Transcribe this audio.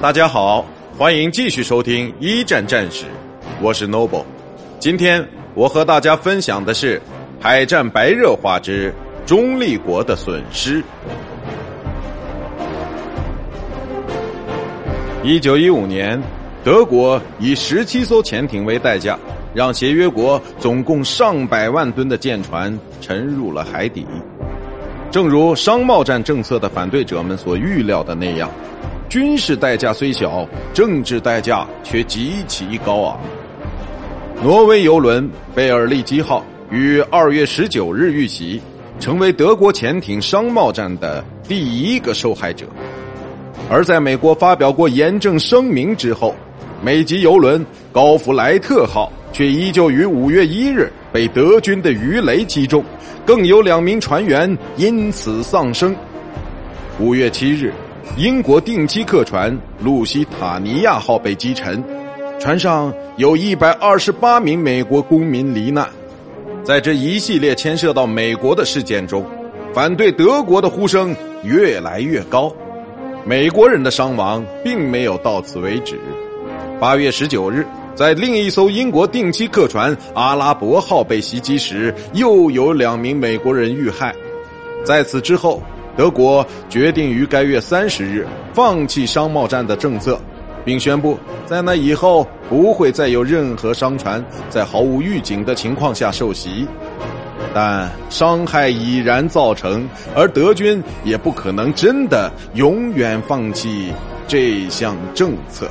大家好，欢迎继续收听一战战史，我是 Noble。今天我和大家分享的是海战白热化之中立国的损失。一九一五年，德国以十七艘潜艇为代价，让协约国总共上百万吨的舰船沉入了海底。正如商贸战政策的反对者们所预料的那样，军事代价虽小，政治代价却极其高昂。挪威游轮“贝尔利基号”于二月十九日遇袭，成为德国潜艇商贸战的第一个受害者。而在美国发表过严正声明之后，美籍游轮“高弗莱特号”却依旧于五月一日被德军的鱼雷击中。更有两名船员因此丧生。五月七日，英国定期客船“路西塔尼亚号”被击沉，船上有一百二十八名美国公民罹难。在这一系列牵涉到美国的事件中，反对德国的呼声越来越高。美国人的伤亡并没有到此为止。八月十九日。在另一艘英国定期客船“阿拉伯号”被袭击时，又有两名美国人遇害。在此之后，德国决定于该月三十日放弃商贸战的政策，并宣布在那以后不会再有任何商船在毫无预警的情况下受袭。但伤害已然造成，而德军也不可能真的永远放弃这项政策。